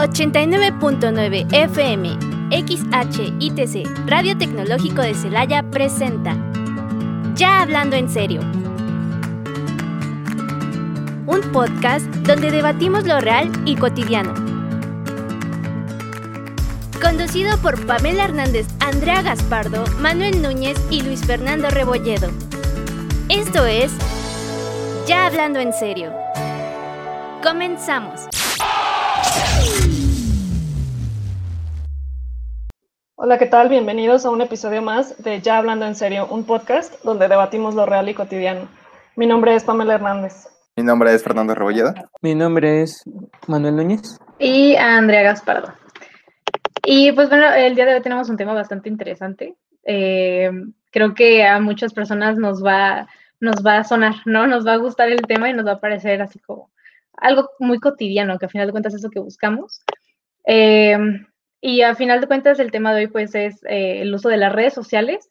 89.9 FM, XHITC, Radio Tecnológico de Celaya presenta Ya Hablando en Serio. Un podcast donde debatimos lo real y cotidiano. Conducido por Pamela Hernández, Andrea Gaspardo, Manuel Núñez y Luis Fernando Rebolledo. Esto es Ya Hablando en Serio. Comenzamos. Hola, ¿qué tal? Bienvenidos a un episodio más de Ya Hablando en Serio, un podcast donde debatimos lo real y cotidiano. Mi nombre es Pamela Hernández. Mi nombre es Fernando Rebolledo. Mi nombre es Manuel Núñez. Y Andrea Gaspardo. Y pues bueno, el día de hoy tenemos un tema bastante interesante. Eh, creo que a muchas personas nos va, nos va a sonar, ¿no? Nos va a gustar el tema y nos va a parecer así como algo muy cotidiano, que a final de cuentas es lo que buscamos. Eh, y a final de cuentas, el tema de hoy, pues, es eh, el uso de las redes sociales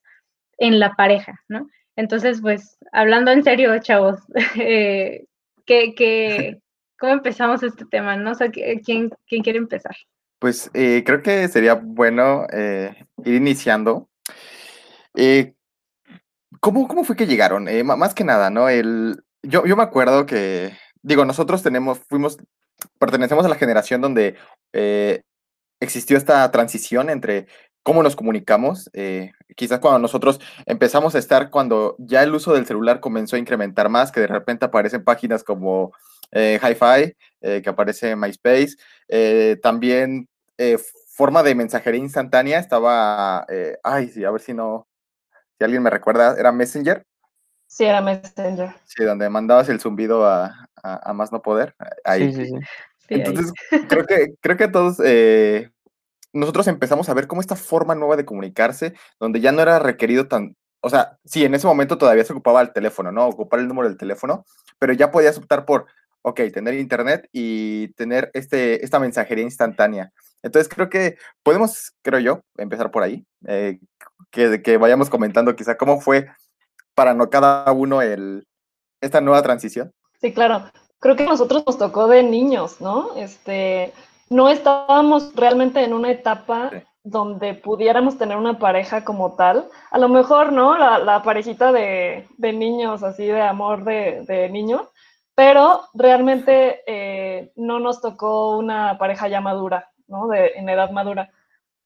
en la pareja, ¿no? Entonces, pues, hablando en serio, chavos, eh, ¿qué, cómo empezamos este tema? ¿No? O sea, ¿quién, quién quiere empezar? Pues eh, creo que sería bueno ir iniciando. ¿cómo, ¿Cómo fue que llegaron? más que nada, ¿no? El, yo, yo me acuerdo que, digo, nosotros tenemos, fuimos, pertenecemos a la generación donde existió esta transición entre cómo nos comunicamos. Eh, quizás cuando nosotros empezamos a estar, cuando ya el uso del celular comenzó a incrementar más, que de repente aparecen páginas como eh, Hi-Fi, eh, que aparece MySpace, también forma de mensajería instantánea, estaba, ay, sí, a ver si no, si alguien me recuerda, era Messenger. Sí, era Messenger. Sí, donde mandabas el zumbido a, más no poder. Ahí. Sí, sí, sí. Entonces, creo que, creo que todos eh, nosotros empezamos a ver cómo esta forma nueva de comunicarse, donde ya no era requerido tan, o sea, sí, en ese momento todavía se ocupaba el teléfono, ¿no? Ocupar el número del teléfono, pero ya podías optar por, ok, tener internet y tener este, esta mensajería instantánea. Entonces creo que podemos, creo yo, empezar por ahí, eh, que, que vayamos comentando quizá cómo fue para no cada uno el, esta nueva transición. Sí, claro creo que a nosotros nos tocó de niños, ¿no? Este, no estábamos realmente en una etapa donde pudiéramos tener una pareja como tal. A lo mejor, ¿no? La, parejita de, niños, así de amor de, de niños, pero realmente eh, no nos tocó una pareja ya madura, ¿no? De, en edad madura.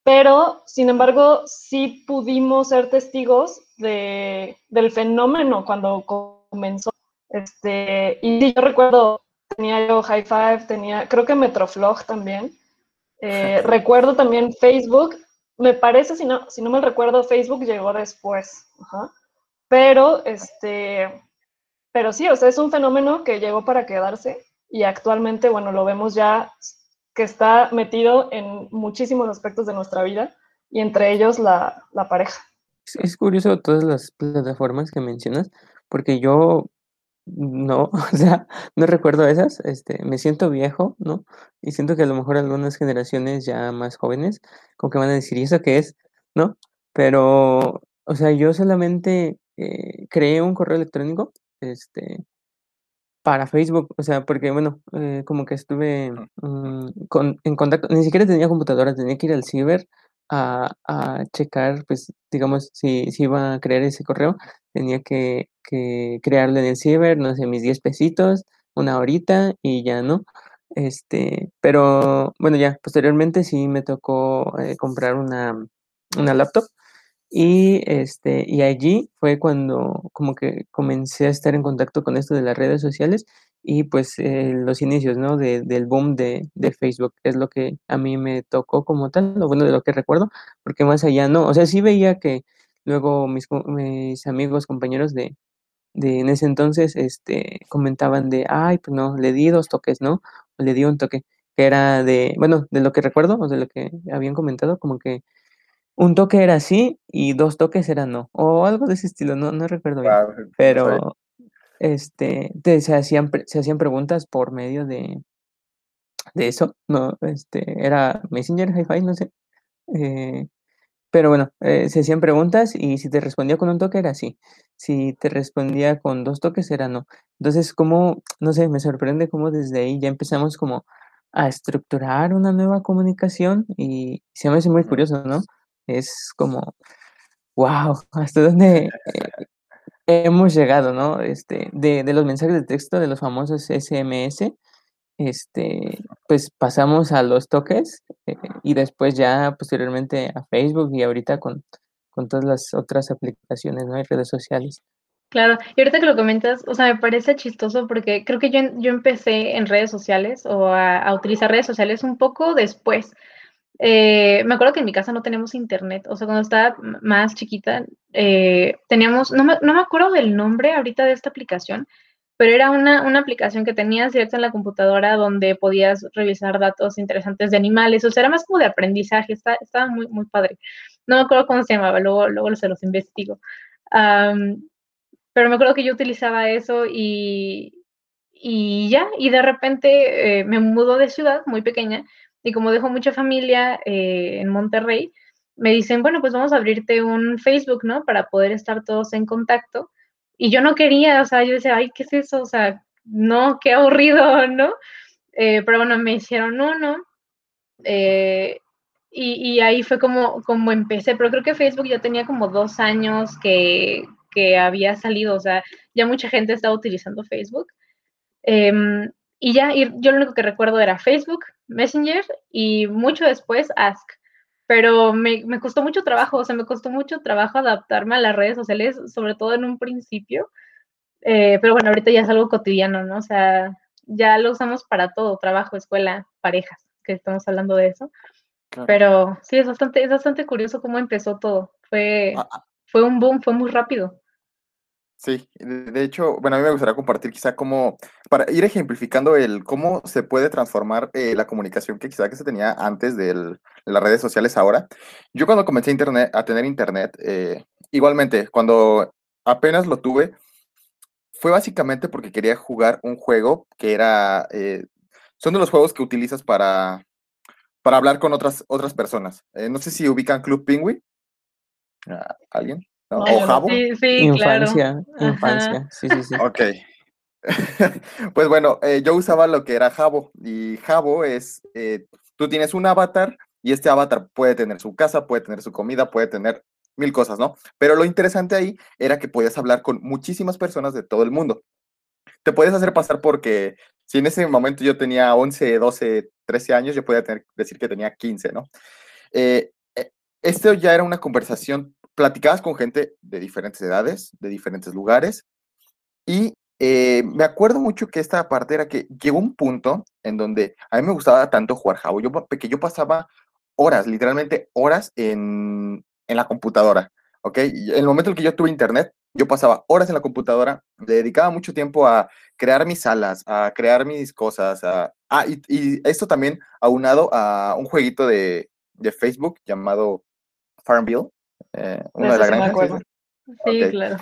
Pero, sin embargo, sí pudimos ser testigos de, del fenómeno cuando comenzó este, y yo recuerdo, tenía yo High Five, tenía, creo que Metroflog también. Eh, recuerdo también Facebook, me parece, si no, si no me recuerdo, Facebook llegó después. Pero, este, pero sí, o sea, es un fenómeno que llegó para quedarse y actualmente, bueno, lo vemos ya que está metido en muchísimos aspectos de nuestra vida y entre ellos la, la pareja. Es curioso todas las plataformas que mencionas, porque yo no, o sea, no recuerdo esas, este, me siento viejo, ¿no? Y siento que a lo mejor algunas generaciones ya más jóvenes, como que van a decir, ¿y eso qué es? ¿No? Pero, o sea, yo solamente eh, creé un correo electrónico, este, para Facebook, o sea, porque, bueno, eh, como que estuve mm, con, en contacto, ni siquiera tenía computadora, tenía que ir al ciber a, a checar, pues, digamos, si, si iba a crear ese correo, tenía que, que crearlo en el ciber, no sé, mis 10 pesitos, una horita y ya no. Este, pero bueno, ya posteriormente sí me tocó eh, comprar una, una laptop y este y allí fue cuando como que comencé a estar en contacto con esto de las redes sociales y pues eh, los inicios, ¿no? De, del boom de, de, Facebook es lo que a mí me tocó como tal, lo bueno de lo que recuerdo, porque más allá no, o sea, sí veía que Luego mis, mis amigos, compañeros de, de en ese entonces, este, comentaban de, ay, pues no, le di dos toques, ¿no? O le di un toque, que era de, bueno, de lo que recuerdo, o de lo que habían comentado, como que un toque era sí y dos toques eran no, o algo de ese estilo, no, no recuerdo bien. pero, este, se, hacían, se hacían preguntas por medio de, de eso, no, este, era Messenger, Hi-Fi, no sé. Eh, pero bueno, eh, se hacían preguntas y si te respondía con un toque era sí. Si te respondía con dos toques era no. Entonces, como, no sé, me sorprende cómo desde ahí ya empezamos como a estructurar una nueva comunicación y se me hace muy curioso, ¿no? Es como, wow, hasta dónde eh, hemos llegado, ¿no? Este, de, de, los mensajes de texto, de los famosos SMS, este, pues pasamos a los toques eh, y después ya posteriormente a Facebook y ahorita con, con todas las otras aplicaciones, ¿no? Y redes sociales. Claro, y ahorita que lo comentas, o sea, me parece chistoso porque creo que yo, yo empecé en redes sociales o a, utilizar redes sociales un poco después. Eh, me acuerdo que en mi casa no tenemos internet, o sea, cuando estaba más chiquita, eh, teníamos, no me, no me, acuerdo del nombre ahorita de esta aplicación, pero era una, una aplicación que tenías directo en la computadora donde podías revisar datos interesantes de animales, o sea, era más como de aprendizaje, está, estaba muy, muy padre. No me acuerdo cómo se llamaba, luego, luego se los investigo. Pero me acuerdo que yo utilizaba eso y, y ya, y de repente eh, me mudó de ciudad muy pequeña y como dejo mucha familia eh, en Monterrey, me dicen, bueno, pues vamos a abrirte un Facebook, ¿no? Para poder estar todos en contacto. Y yo no quería, o sea, yo decía, ay, ¿qué es eso? O sea, no, qué aburrido, ¿no? Eh, pero bueno, me hicieron uno. y, y, ahí fue como, como empecé, pero creo que Facebook ya tenía como dos años que, que había salido, o sea, ya mucha gente estaba utilizando Facebook. Em, y ya, yo lo único que recuerdo era Facebook, Messenger y mucho después Ask. Pero me, me, costó mucho trabajo, o sea, me costó mucho trabajo adaptarme a las redes sociales, sobre todo en un principio. Eh, pero bueno, ahorita ya es algo cotidiano, ¿no? O sea, ya lo usamos para todo, trabajo, escuela, parejas, que estamos hablando de eso. Pero sí, es bastante, es bastante curioso cómo empezó todo. Fue, ah, ah. fue un boom, fue muy rápido. Sí, de hecho, bueno, a mí me gustaría compartir quizá cómo, para ir ejemplificando el cómo se puede transformar eh, la comunicación que quizá que se tenía antes de las redes sociales ahora. Yo cuando comencé a, internet, a tener internet, eh, igualmente, cuando apenas lo tuve, fue básicamente porque quería jugar un juego que era, eh, son de los juegos que utilizas para, para hablar con otras, otras personas. no sé si ubican Club Penguin. Ah, ¿Alguien? ¿O Jabo? Sí, sí, infancia, infancia, sí, sí, sí. Ok. pues bueno, eh, yo usaba lo que era Jabo y Jabo es, eh, tú tienes un avatar y este avatar puede tener su casa, puede tener su comida, puede tener mil cosas, ¿no? Pero lo interesante ahí era que podías hablar con muchísimas personas de todo el mundo. Te puedes hacer pasar porque si en ese momento yo tenía 11, 12, 13 años, yo podía tener, decir que tenía 15, ¿no? Eh, esto ya era una conversación platicabas con gente de diferentes edades, de diferentes lugares, y eh, me acuerdo mucho que esta parte era que llegó un punto en donde a mí me gustaba tanto jugar Jabo, yo, que yo pasaba horas, literalmente horas en, en la computadora, ¿ok? En el momento en que yo tuve internet, yo pasaba horas en la computadora, le dedicaba mucho tiempo a crear mis salas, a crear mis cosas, a, ah, y, y, esto también aunado a un jueguito de, de Facebook llamado Farmville, eh, una de las granjas. Sí, claro.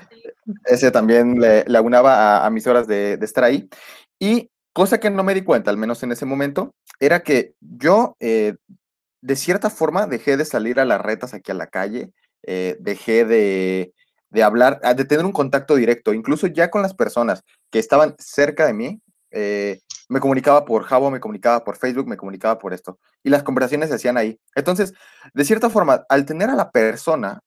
Ese también le, le aunaba a, mis horas de, estar ahí. Y cosa que no me di cuenta, al menos en ese momento, era que yo, eh, de cierta forma, dejé de salir a las retas aquí a la calle, eh, dejé de, de hablar, ah, de tener un contacto directo, incluso ya con las personas que estaban cerca de mí, eh, me comunicaba por Jabo, me comunicaba por Facebook, me comunicaba por esto. Y las conversaciones se hacían ahí. Entonces, de cierta forma, al tener a la persona,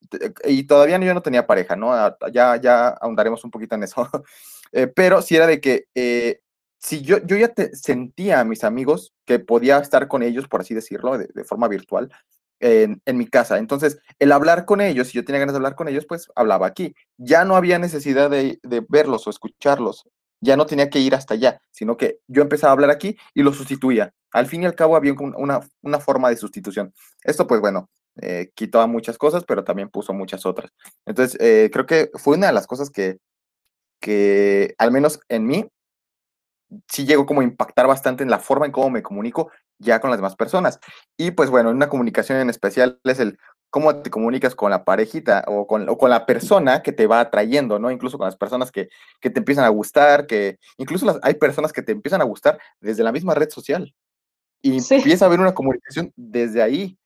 y todavía yo no tenía pareja, ¿no? Ya, ya ahondaremos un poquito en eso. Eh, pero si era de que, eh, si yo, yo ya te, sentía a mis amigos que podía estar con ellos, por así decirlo, de, forma virtual, en, en, mi casa. Entonces, el hablar con ellos, si yo tenía ganas de hablar con ellos, pues hablaba aquí. Ya no había necesidad de, de verlos o escucharlos ya no tenía que ir hasta allá, sino que yo empezaba a hablar aquí y lo sustituía. Al fin y al cabo había una, una forma de sustitución. Esto, pues bueno, eh, quitaba muchas cosas, pero también puso muchas otras. Entonces, eh, creo que fue una de las cosas que, que, al menos en mí, sí llegó como a impactar bastante en la forma en cómo me comunico ya con las demás personas. Y pues bueno, una comunicación en especial es el cómo te comunicas con la parejita o con, con la persona que te va atrayendo, ¿no? Incluso con las personas que, que te empiezan a gustar, que incluso las, hay personas que te empiezan a gustar desde la misma red social. Y empieza a haber una comunicación desde ahí.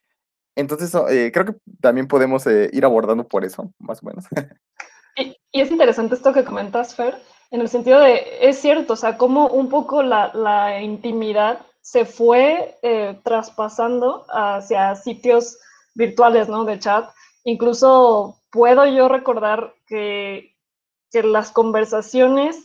Entonces, eh, creo que también podemos eh, ir abordando por eso, más o menos. Y, y, es interesante esto que comentas, Fer, en el sentido de, es cierto, o sea, como un poco la, la intimidad se fue eh, traspasando hacia sitios virtuales, ¿no? De chat. Incluso puedo yo recordar que, que las conversaciones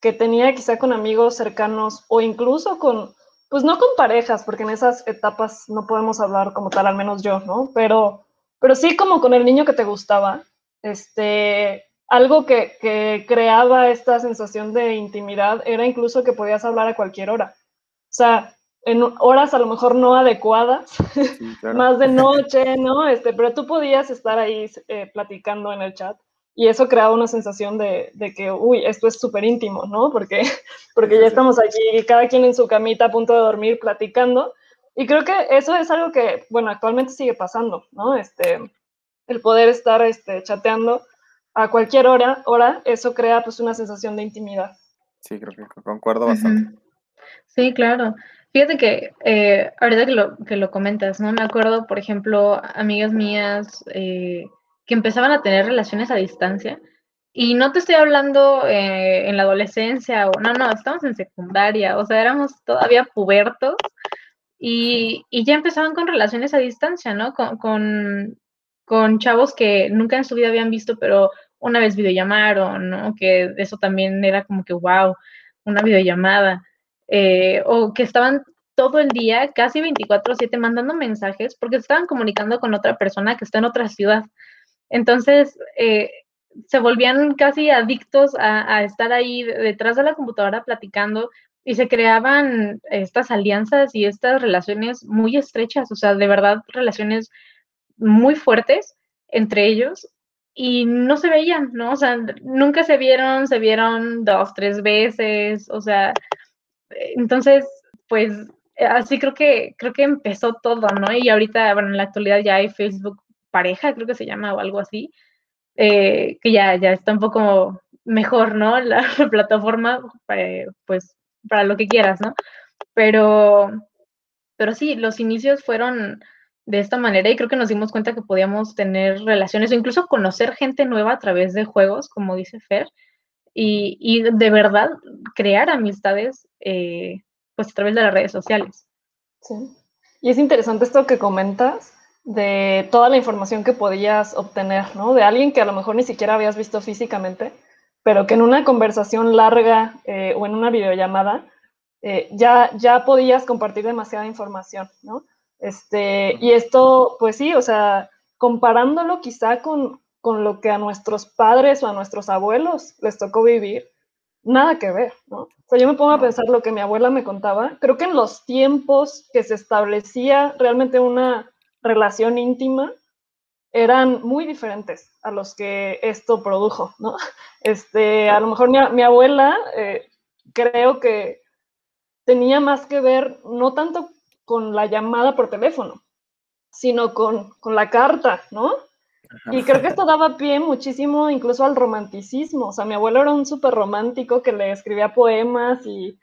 que tenía quizá con amigos cercanos o incluso con, pues no con parejas, porque en esas etapas no podemos hablar como tal, al menos yo, ¿no? Pero, pero sí como con el niño que te gustaba, este, algo que, que creaba esta sensación de intimidad era incluso que podías hablar a cualquier hora. O sea, en horas a lo mejor no adecuadas, más de noche, ¿no? Este, pero tú podías estar ahí eh, platicando en el chat y eso creaba una sensación de, de que, uy, esto es súper íntimo, ¿no? Porque, porque ya estamos aquí, cada quien en su camita a punto de dormir platicando. Y creo que eso es algo que, bueno, actualmente sigue pasando, ¿no? Este, el poder estar este, chateando a cualquier hora, hora, eso crea pues una sensación de intimidad. Sí, creo que concuerdo bastante. Sí, claro. Fíjate que eh, ahorita que lo, que lo comentas, ¿no? Me acuerdo, por ejemplo, amigas mías eh, que empezaban a tener relaciones a distancia. Y no te estoy hablando eh, en la adolescencia o no, no, estamos en secundaria, o sea, éramos todavía pubertos y, y ya empezaban con relaciones a distancia, ¿no? Con, con, con, chavos que nunca en su vida habían visto, pero una vez videollamaron, ¿no? Que eso también era como que, wow, una videollamada. Eh, o que estaban todo el día, casi 24/7, mandando mensajes porque estaban comunicando con otra persona que está en otra ciudad. Entonces, eh, se volvían casi adictos a, estar ahí detrás de la computadora platicando y se creaban estas alianzas y estas relaciones muy estrechas, o sea, de verdad, relaciones muy fuertes entre ellos y no se veían, ¿no? O sea, nunca se vieron, se vieron dos, tres veces, o sea, entonces, pues así creo que creo que empezó todo, ¿no? Y ahorita, bueno, en la actualidad ya hay Facebook pareja, creo que se llama o algo así, eh, que ya, ya está un poco mejor, ¿no? La, plataforma, eh, pues, para lo que quieras, ¿no? Pero, pero sí, los inicios fueron de esta manera y creo que nos dimos cuenta que podíamos tener relaciones o incluso conocer gente nueva a través de juegos, como dice Fer, y, de verdad crear amistades eh, pues a través de las redes sociales. Sí. Y es interesante esto que comentas, de toda la información que podías obtener, ¿no? De alguien que a lo mejor ni siquiera habías visto físicamente, pero que en una conversación larga eh, o en una videollamada eh, ya, ya podías compartir demasiada información, ¿no? Este, y esto, pues sí, o sea, comparándolo quizá con, con lo que a nuestros padres o a nuestros abuelos les tocó vivir, nada que ver, ¿no? O sea, yo me pongo a pensar lo que mi abuela me contaba, creo que en los tiempos que se establecía realmente una relación íntima eran muy diferentes a los que esto produjo, ¿no? Este, a lo mejor mi, abuela eh, creo que tenía más que ver no tanto con la llamada por teléfono, sino con, con la carta, ¿no? Y creo que esto daba pie muchísimo incluso al romanticismo. O sea, mi abuelo era un súper romántico que le escribía poemas y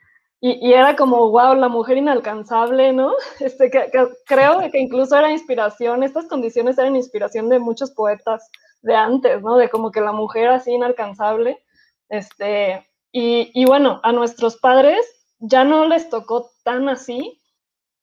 y, era como, wow, la mujer inalcanzable, ¿no? Este, que, creo que incluso era inspiración, estas condiciones eran inspiración de muchos poetas de antes, ¿no? De como que la mujer así inalcanzable. Este, y, y bueno, a nuestros padres ya no les tocó tan así,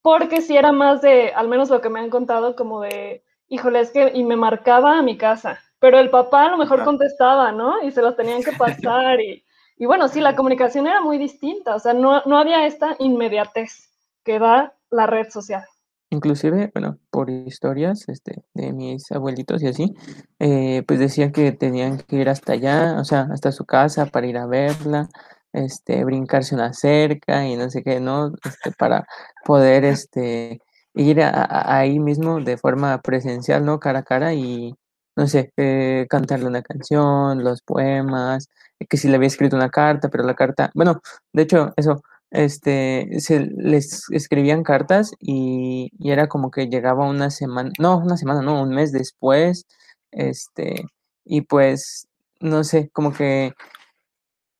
porque sí era más de, al menos lo que me han contado, como de, híjole, es que, y me marcaba a mi casa, pero el papá a lo mejor contestaba, ¿no? Y se los tenían que pasar y y bueno, sí, la comunicación era muy distinta, o sea, no, no había esta inmediatez que da la red social. Inclusive, bueno, por historias este, de mis abuelitos y así, eh, pues decían que tenían que ir hasta allá, o sea, hasta su casa para ir a verla, este, brincarse una cerca y no sé qué, ¿no? Este, para poder este, ir ahí mismo de forma presencial, ¿no? Cara a cara y, no sé, eh, cantarle una canción, los poemas, que si le había escrito una carta, pero la carta, bueno, de hecho, eso, este, se les escribían cartas y, era como que llegaba una semana, no, una semana, no, un mes después, este, y pues, no sé, como que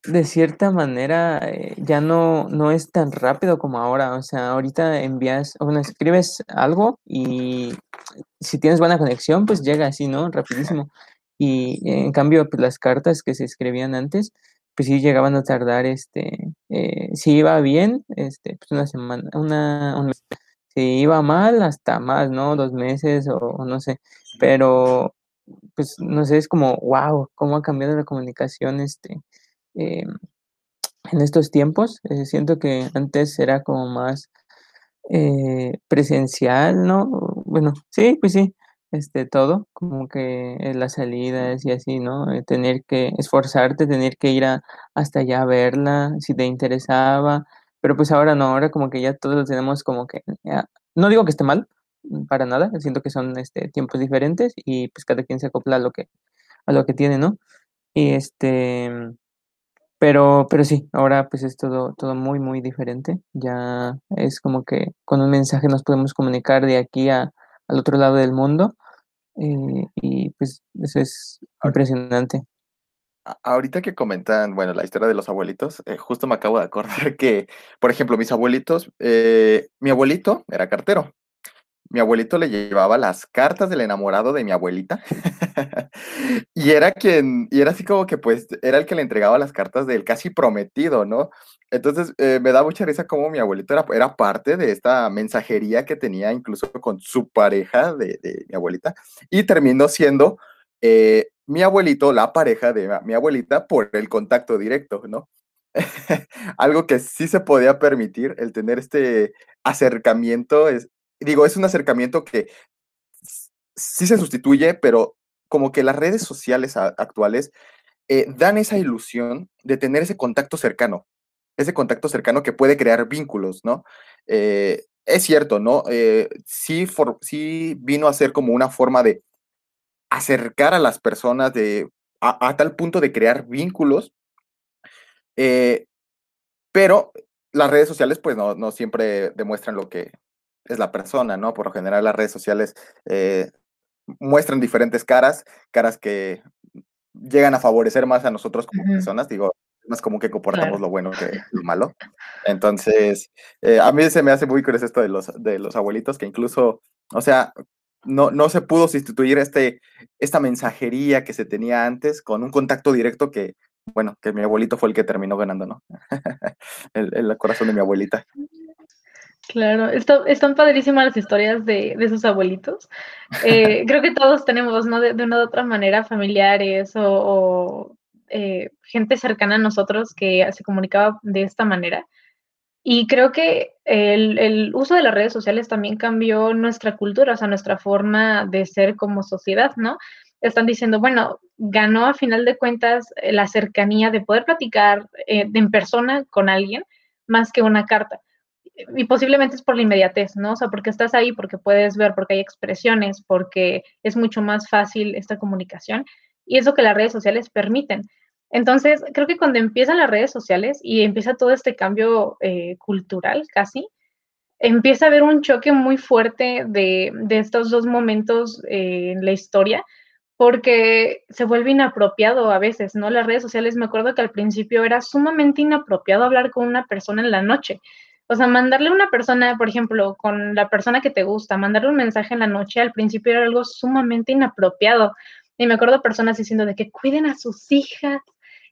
de cierta manera eh, ya no, no es tan rápido como ahora, o sea, ahorita envías, o bueno, escribes algo y si tienes buena conexión, pues llega así, ¿no? Rapidísimo. Y en cambio, pues las cartas que se escribían antes, pues sí llegaban a tardar, este, eh, si iba bien, este, pues una semana, una, un mes. Si iba mal, hasta más, ¿no? Dos meses o, no sé, pero pues no sé, es como, wow, cómo ha cambiado la comunicación, este, em, en estos tiempos. Eh, siento que antes era como más eh, presencial, ¿no? Bueno, sí, pues sí, este, todo, como que en las salidas y así, ¿no? Eh, tener que esforzarte, tener que ir a, hasta allá a verla, si te interesaba, pero pues ahora no, ahora como que ya todos lo tenemos como que, no digo que esté mal, mm, para nada, siento que son este, tiempos diferentes y pues cada quien se acopla a lo que, a lo que tiene, ¿no? Y este, pero, pero sí, ahora pues es todo, todo muy, muy diferente. Ya es como que con un mensaje nos podemos comunicar de aquí a, al otro lado del mundo eh, y pues eso es impresionante. Ahorita que comentan, bueno, la historia de los abuelitos, eh, justo me acabo de acordar que, por ejemplo, mis abuelitos, eh, mi abuelito era cartero. Mi abuelito le llevaba las cartas del enamorado de mi abuelita y era quien, y era así como que pues era el que le entregaba las cartas del casi prometido, ¿no? Entonces, eh, me da mucha risa como mi abuelito era, era, parte de esta mensajería que tenía incluso con su pareja de, mi abuelita y terminó siendo eh, mi abuelito, la pareja de mi abuelita, por el contacto directo, ¿no? Algo que sí se podía permitir, el tener este acercamiento, digo, es un acercamiento que sí se sustituye, pero como que las redes sociales actuales eh, dan esa ilusión de tener ese contacto cercano ese contacto cercano que puede crear vínculos, ¿no? Eh, es cierto, ¿no? Eh, sí, sí vino a ser como una forma de acercar a las personas de, a, tal punto de crear vínculos, pero las redes sociales pues no, no, siempre demuestran lo que es la persona, ¿no? Por lo general las redes sociales muestran diferentes caras, caras que llegan a favorecer más a nosotros como personas, digo, más común que comportamos lo bueno que lo malo. Entonces, eh, a mí se me hace muy curioso esto de los, de los abuelitos, que incluso, o sea, no, no se pudo sustituir este, esta mensajería que se tenía antes con un contacto directo que, bueno, que mi abuelito fue el que terminó ganando, ¿no? el, el, corazón de mi abuelita. Claro, están padrísimas las historias de, de sus abuelitos. Eh, creo que todos tenemos, ¿no? De, una u otra manera, familiares o eh, gente cercana a nosotros que se comunicaba de esta manera. Y creo que el, uso de las redes sociales también cambió nuestra cultura, o sea, nuestra forma de ser como sociedad, ¿no? Están diciendo, bueno, ganó a final de cuentas eh, la cercanía de poder platicar eh, en persona con alguien más que una carta. Y posiblemente es por la inmediatez, ¿no? O sea, porque estás ahí, porque puedes ver, porque hay expresiones, porque es mucho más fácil esta comunicación. Y es lo que las redes sociales permiten. Entonces, creo que cuando empiezan las redes sociales y empieza todo este cambio eh, cultural casi, empieza a haber un choque muy fuerte de, estos dos momentos eh, en la historia, porque se vuelve inapropiado a veces, ¿no? Las redes sociales, me acuerdo que al principio era sumamente inapropiado hablar con una persona en la noche. O sea, mandarle a una persona, por ejemplo, con la persona que te gusta, mandarle un mensaje en la noche, al principio era algo sumamente inapropiado. Y me acuerdo personas diciendo de que cuiden a sus hijas,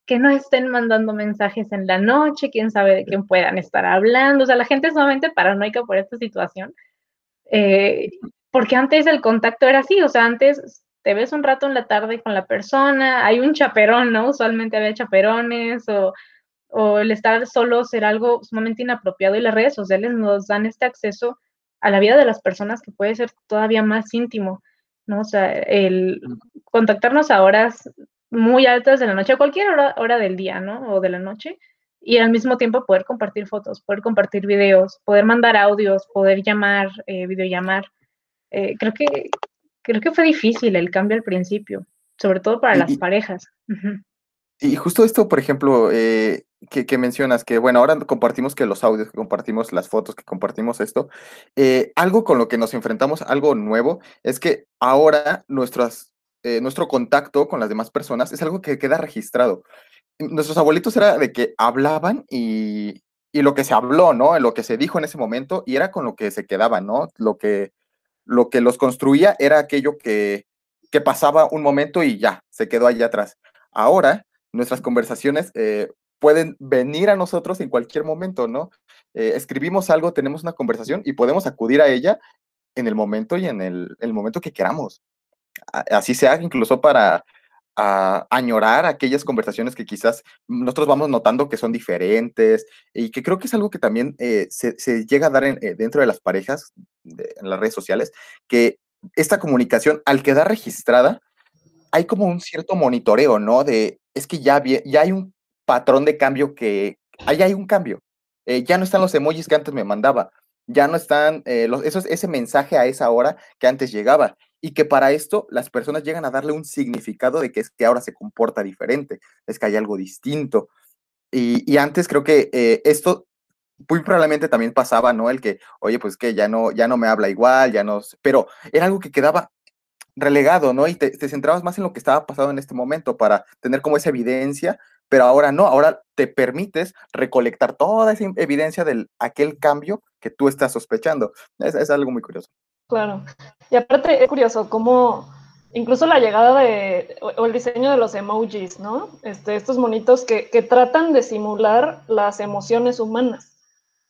que no estén mandando mensajes en la noche, quién sabe de quién puedan estar hablando. O sea, la gente es sumamente paranoica por esta situación. Eh, porque antes el contacto era así, o sea, antes te ves un rato en la tarde con la persona, hay un chaperón, ¿no? Usualmente había chaperones o, o el estar solo era algo sumamente inapropiado y las redes sociales nos dan este acceso a la vida de las personas que puede ser todavía más íntimo, ¿no? O sea, el contactarnos a horas muy altas de la noche, a cualquier hora, hora del día, ¿no? O de la noche. Y al mismo tiempo poder compartir fotos, poder compartir videos, poder mandar audios, poder llamar, eh, videollamar. Eh, creo, que, creo que fue difícil el cambio al principio, sobre todo para las parejas. Y justo esto, por ejemplo, eh, que, que, mencionas, que bueno, ahora compartimos que los audios, que compartimos las fotos, que compartimos esto, eh, algo con lo que nos enfrentamos, algo nuevo, es que ahora nuestras eh, nuestro contacto con las demás personas es algo que queda registrado. Nuestros abuelitos era de que hablaban y, y lo que se habló, ¿no? Lo que se dijo en ese momento y era con lo que se quedaba, ¿no? Lo que, lo que los construía era aquello que, que pasaba un momento y ya, se quedó allá atrás. Ahora nuestras conversaciones eh, pueden venir a nosotros en cualquier momento, ¿no? Eh, escribimos algo, tenemos una conversación y podemos acudir a ella en el momento y en el, el momento que queramos. Así sea incluso para a añorar aquellas conversaciones que quizás nosotros vamos notando que son diferentes y que creo que es algo que también eh, se, llega a dar eh, dentro de las parejas, en las redes sociales, que esta comunicación, al quedar registrada, hay como un cierto monitoreo, ¿no? De, es que ya, ya hay un patrón de cambio que, ahí hay un cambio. Eh, ya no están los emojis que antes me mandaba, ya no están los, eso, ese mensaje a esa hora que antes llegaba y que para esto las personas llegan a darle un significado de que es que ahora se comporta diferente, es que hay algo distinto. Y, antes creo que eh, esto muy probablemente también pasaba, ¿no? El que, oye, pues que ya no, ya no me habla igual, ya no, pero era algo que quedaba relegado, ¿no? Y te, te, centrabas más en lo que estaba pasando en este momento para tener como esa evidencia, pero ahora no, ahora te permites recolectar toda esa evidencia de aquel cambio que tú estás sospechando. es algo muy curioso. Claro. Y aparte es curioso cómo incluso la llegada de, o el diseño de los emojis, ¿no? Este, estos monitos que, que tratan de simular las emociones humanas,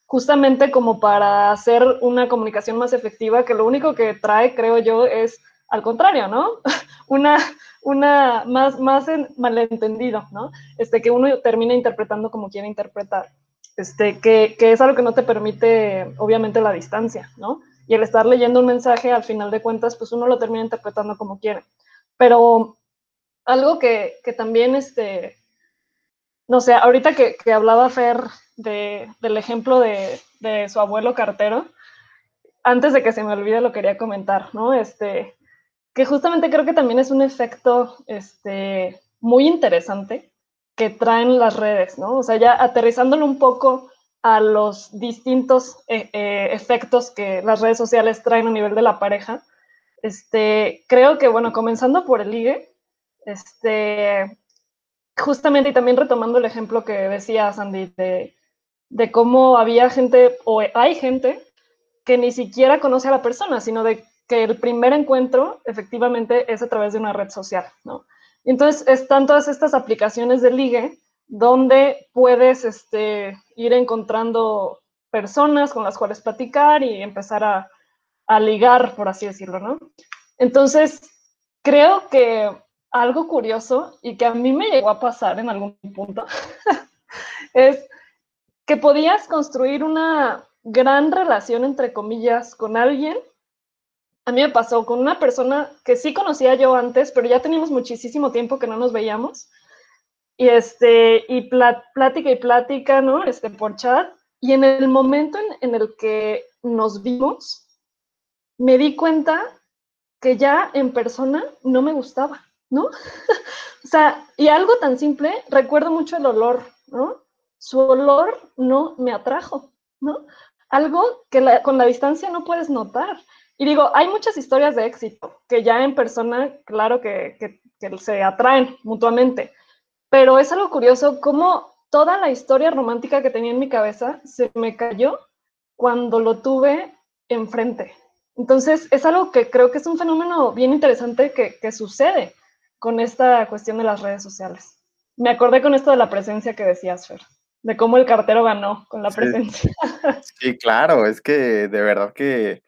justamente como para hacer una comunicación más efectiva, que lo único que trae, creo yo, es al contrario, ¿no? Una, una más, más malentendido, ¿no? Este, que uno termina interpretando como quiere interpretar, este, que, que es algo que no te permite, obviamente, la distancia, ¿no? y el estar leyendo un mensaje, al final de cuentas, pues uno lo termina interpretando como quiere. Pero algo que, que también, este, no sé, ahorita que, que hablaba Fer de, del ejemplo de, de, su abuelo cartero, antes de que se me olvide lo quería comentar, ¿no? Este, que justamente creo que también es un efecto este, muy interesante que traen las redes, ¿no? O sea, ya aterrizándolo un poco a los distintos eh, eh, efectos que las redes sociales traen a nivel de la pareja. Este, creo que, bueno, comenzando por el ligue, este, justamente y también retomando el ejemplo que decía Sandy de, de cómo había gente o hay gente que ni siquiera conoce a la persona, sino de que el primer encuentro efectivamente es a través de una red social, ¿no? Entonces están todas estas aplicaciones de ligue donde puedes este, ir encontrando personas con las cuales platicar y empezar a, ligar, por así decirlo, ¿no? Entonces, creo que algo curioso y que a mí me llegó a pasar en algún punto es que podías construir una gran relación, entre comillas, con alguien. A me pasó con una persona que sí conocía yo antes, pero ya teníamos muchísimo tiempo que no nos veíamos y, este, y plática y plática, ¿no? Este, por chat. Y en el momento en, el que nos vimos, me di cuenta que ya en persona no me gustaba, ¿no? o sea, y algo tan simple, recuerdo mucho el olor, ¿no? Su olor no me atrajo, ¿no? Algo que con la distancia no puedes notar. Y digo, hay muchas historias de éxito que ya en persona, claro que, que, que se atraen mutuamente, pero es algo curioso cómo toda la historia romántica que tenía en mi cabeza se me cayó cuando lo tuve enfrente. Entonces, es algo que creo que es un fenómeno bien interesante que, que sucede con esta cuestión de las redes sociales. Me acordé con esto de la presencia que decías, Fer, de cómo el cartero ganó con la presencia. Sí, claro, es que de verdad que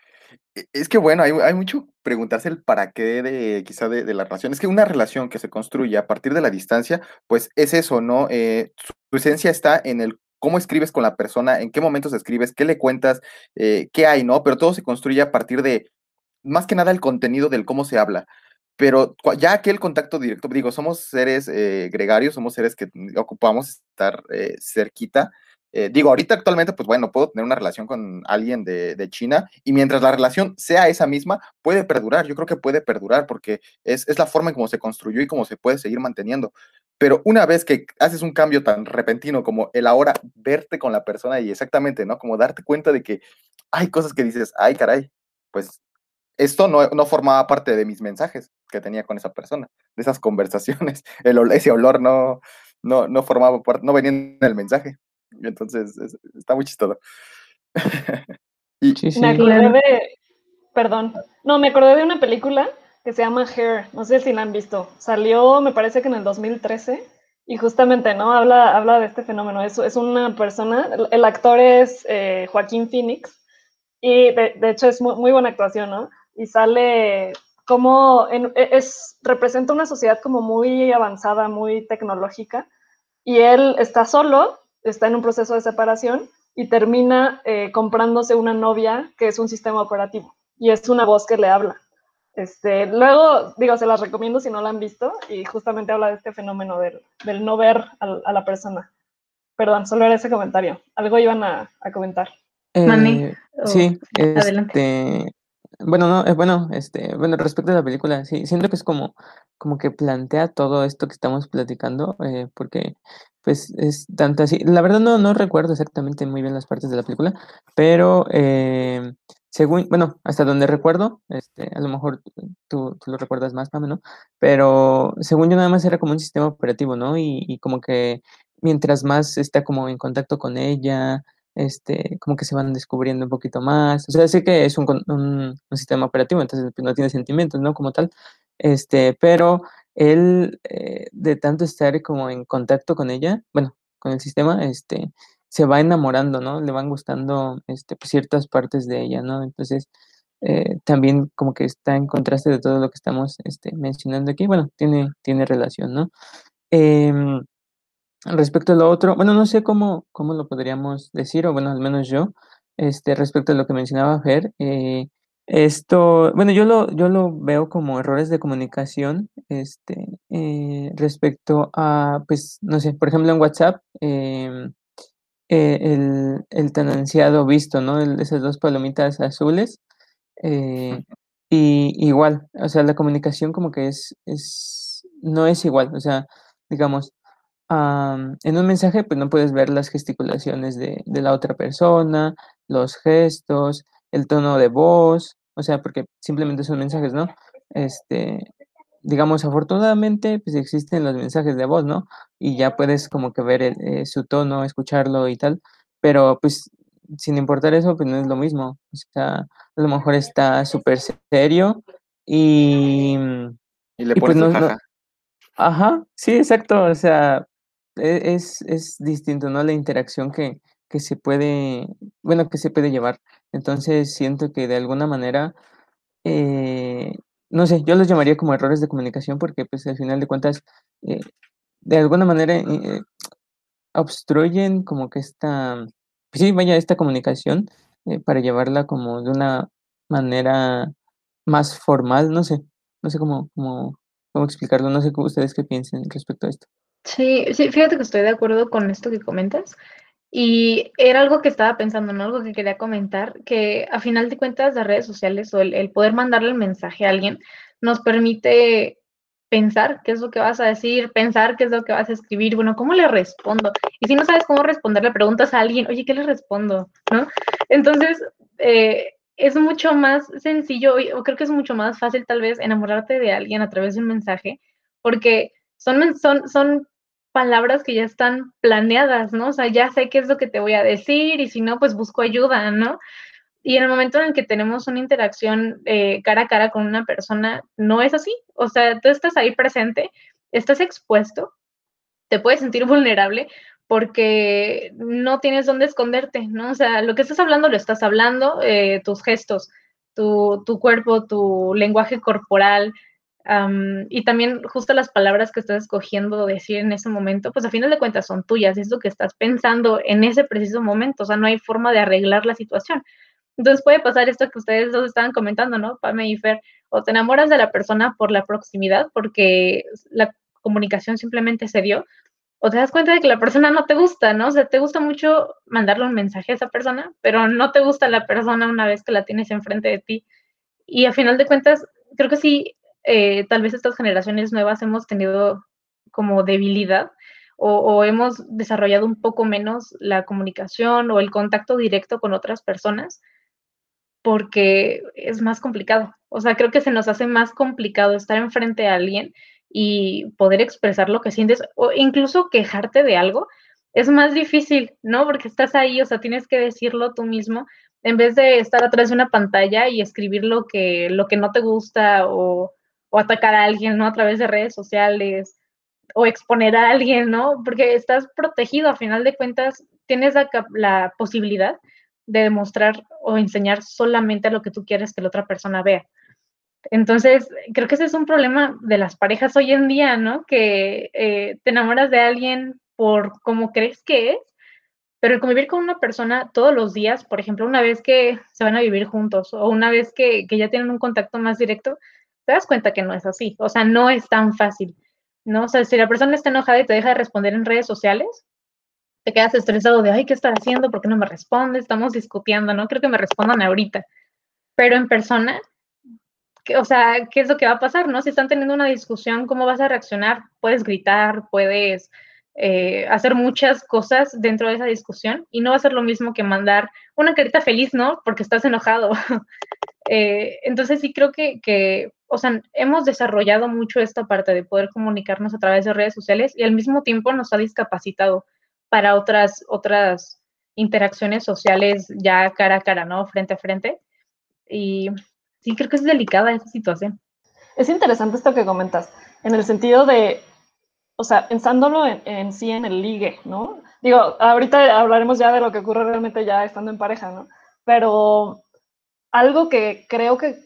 es que bueno, hay, hay mucho preguntarse el para qué de quizá de, la relación. Es que una relación que se construye a partir de la distancia, pues es eso, ¿no? Eh, su, esencia está en el cómo escribes con la persona, en qué momentos escribes, qué le cuentas, eh, qué hay, ¿no? Pero todo se construye a partir de, más que nada, el contenido del cómo se habla. Pero ya aquel contacto directo, digo, somos seres eh, gregarios, somos seres que ocupamos estar cerquita, eh, digo, ahorita actualmente, pues bueno, puedo tener una relación con alguien de, China y mientras la relación sea esa misma, puede perdurar. Yo creo que puede perdurar porque es, la forma en cómo se construyó y cómo se puede seguir manteniendo. Pero una vez que haces un cambio tan repentino como el ahora verte con la persona y exactamente, ¿no? Como darte cuenta de que hay cosas que dices, ay, caray, pues esto no, no formaba parte de mis mensajes que tenía con esa persona, de esas conversaciones. El, ese olor no, no, no formaba parte, no venía en el mensaje. Entonces, está muy chistoso. y, Me acordé de, perdón, no, me acordé de una película que se llama Hair, no sé si la han visto. Salió, me parece que en el 2013, Y justamente, ¿no? Habla, habla de este fenómeno. Es, es una persona, el actor es eh, Joaquín Phoenix, y de, hecho es muy, buena actuación, ¿no? Y sale como, e, es, representa una sociedad como muy avanzada, muy tecnológica, y él está solo, está en un proceso de separación, y termina eh, comprándose una novia que es un sistema operativo, y es una voz que le habla. Este, luego, digo, se las recomiendo si no la han visto y justamente habla de este fenómeno del, del no ver a, la persona. Perdón, solo era ese comentario. Algo iban a, comentar. Eh, sí, este, bueno, no, eh, bueno, este, bueno, respecto a la película, sí, siento que es como, como que plantea todo esto que estamos platicando, eh, porque pues es tanto así, la verdad no, no recuerdo exactamente muy bien las partes de la película, pero eh, según, bueno, hasta donde recuerdo, este, a lo mejor tú, lo recuerdas más. Pero según yo nada más era como un sistema operativo, ¿no? Y, como que mientras más está como en contacto con ella, este, como que se van descubriendo un poquito más. O sea, sé que es un, un, sistema operativo, entonces pues, no tiene sentimientos, ¿no? Como tal. Este, pero él, eh, de tanto estar como en contacto con ella, bueno, con el sistema, este, se va enamorando, ¿no? Le van gustando este, pues, ciertas partes de ella, ¿no? Entonces, eh, también como que está en contraste de todo lo que estamos este, mencionando aquí. Bueno, tiene, tiene relación, ¿no? Em, respecto a lo otro, bueno, no sé cómo, cómo lo podríamos decir, o bueno, al menos yo, este, respecto a lo que mencionaba Fer, eh, esto, bueno, yo lo, yo lo veo como errores de comunicación, este, eh, respecto a, pues, no sé, por ejemplo en WhatsApp, em, eh, el, el, tan ansiado visto, ¿no? esas dos palomitas azules. Y igual, o sea, la comunicación como que es, es no es igual, o sea, digamos, en un mensaje pues no puedes ver las gesticulaciones de, de, la otra persona, los gestos, el tono de voz, o sea, porque simplemente son mensajes, ¿no? Este, digamos, afortunadamente, pues existen los mensajes de voz, ¿no? Y ya puedes como que ver eh, su tono, escucharlo y tal, pero pues sin importar eso, pues no es lo mismo. O sea, a lo mejor está súper serio y... Y le pues, pones no, Ajá, sí, exacto, o sea, es, es distinto, ¿no? La interacción que, que se puede, bueno, que se puede llevar. Entonces siento que de alguna manera eh, no sé, yo los llamaría como errores de comunicación porque pues al final de cuentas, eh, de alguna manera eh, obstruyen como que esta, pues sí, vaya, esta comunicación para llevarla como de una manera más formal, no sé, no sé cómo, cómo, cómo explicarlo, no sé cómo ustedes qué piensen respecto a esto. Sí, sí, fíjate que estoy de acuerdo con esto que comentas. Y era algo que estaba pensando, ¿no? Algo que quería comentar, que a final de cuentas las redes sociales o el, poder mandarle el mensaje a alguien nos permite pensar qué es lo que vas a decir, pensar qué es lo que vas a escribir, bueno, ¿cómo le respondo? Y si no sabes cómo responder, le preguntas a alguien, oye, ¿qué le respondo? ¿No? Entonces, eh, es mucho más sencillo, o creo que es mucho más fácil tal vez enamorarte de alguien a través de un mensaje, porque son, son, son palabras que ya están planeadas, ¿no? O sea, ya sé qué es lo que te voy a decir y si no, pues busco ayuda, ¿no? Y en el momento en el que tenemos una interacción eh, cara a cara con una persona, no es así. O sea, tú estás ahí presente, estás expuesto, te puedes sentir vulnerable porque no tienes dónde esconderte, ¿no? O sea, lo que estás hablando lo estás hablando, eh, tus gestos, tu, tu cuerpo, tu lenguaje corporal, y también justo las palabras que estás escogiendo decir en ese momento, pues a final de cuentas son tuyas, es lo que estás pensando en ese preciso momento, o sea, no hay forma de arreglar la situación. Entonces puede pasar esto que ustedes dos estaban comentando, ¿no? Pame y Fer, o te enamoras de la persona por la proximidad, porque la comunicación simplemente se dio, o te das cuenta de que la persona no te gusta, ¿no? O sea, te gusta mucho mandarle un mensaje a esa persona, pero no te gusta la persona una vez que la tienes enfrente de ti. Y a final de cuentas, creo que sí eh, tal vez estas generaciones nuevas hemos tenido como debilidad o, hemos desarrollado un poco menos la comunicación o el contacto directo con otras personas porque es más complicado. O sea, creo que se nos hace más complicado estar enfrente a alguien y poder expresar lo que sientes o incluso quejarte de algo. Es más difícil, ¿no? Porque estás ahí, o sea, tienes que decirlo tú mismo en vez de estar atrás de una pantalla y escribir lo que, lo que no te gusta o, o atacar a alguien, ¿no? A través de redes sociales. o exponer a alguien, ¿no? Porque estás protegido, a final de cuentas, tienes la, posibilidad de demostrar o enseñar solamente lo que tú quieres que la otra persona vea. Entonces, creo que ese es un problema de las parejas hoy en día, ¿no? Que eh, te enamoras de alguien por cómo crees que es, pero el convivir con una persona todos los días, por ejemplo, una vez que se van a vivir juntos o una vez que ya tienen un contacto más directo, te das cuenta que no es así. O sea, no es tan fácil, ¿no? O sea, si la persona está enojada y te deja de responder en redes sociales, te quedas estresado de, ay, ¿qué estás haciendo? ¿Por qué no me responde? Estamos discutiendo, ¿no? Creo que me respondan ahorita. Pero en persona, o sea, ¿qué es lo que va a pasar, no? Si están teniendo una discusión, ¿cómo vas a reaccionar? Puedes gritar, puedes eh, hacer muchas cosas dentro de esa discusión y no va a ser lo mismo que mandar una carita feliz, ¿no? Porque estás enojado. Eh, entonces sí creo que, que, o sea, hemos desarrollado mucho esta parte de poder comunicarnos a través de redes sociales y al mismo tiempo nos ha discapacitado para otras, otras interacciones sociales ya cara a cara, ¿no? Frente a frente. Y sí, creo que es delicada esa situación. Es interesante esto que comentas, en el sentido de, o sea, pensándolo en, sí en el ligue, ¿no? Digo, ahorita hablaremos ya de lo que ocurre realmente ya estando en pareja, ¿no? Pero algo que creo que,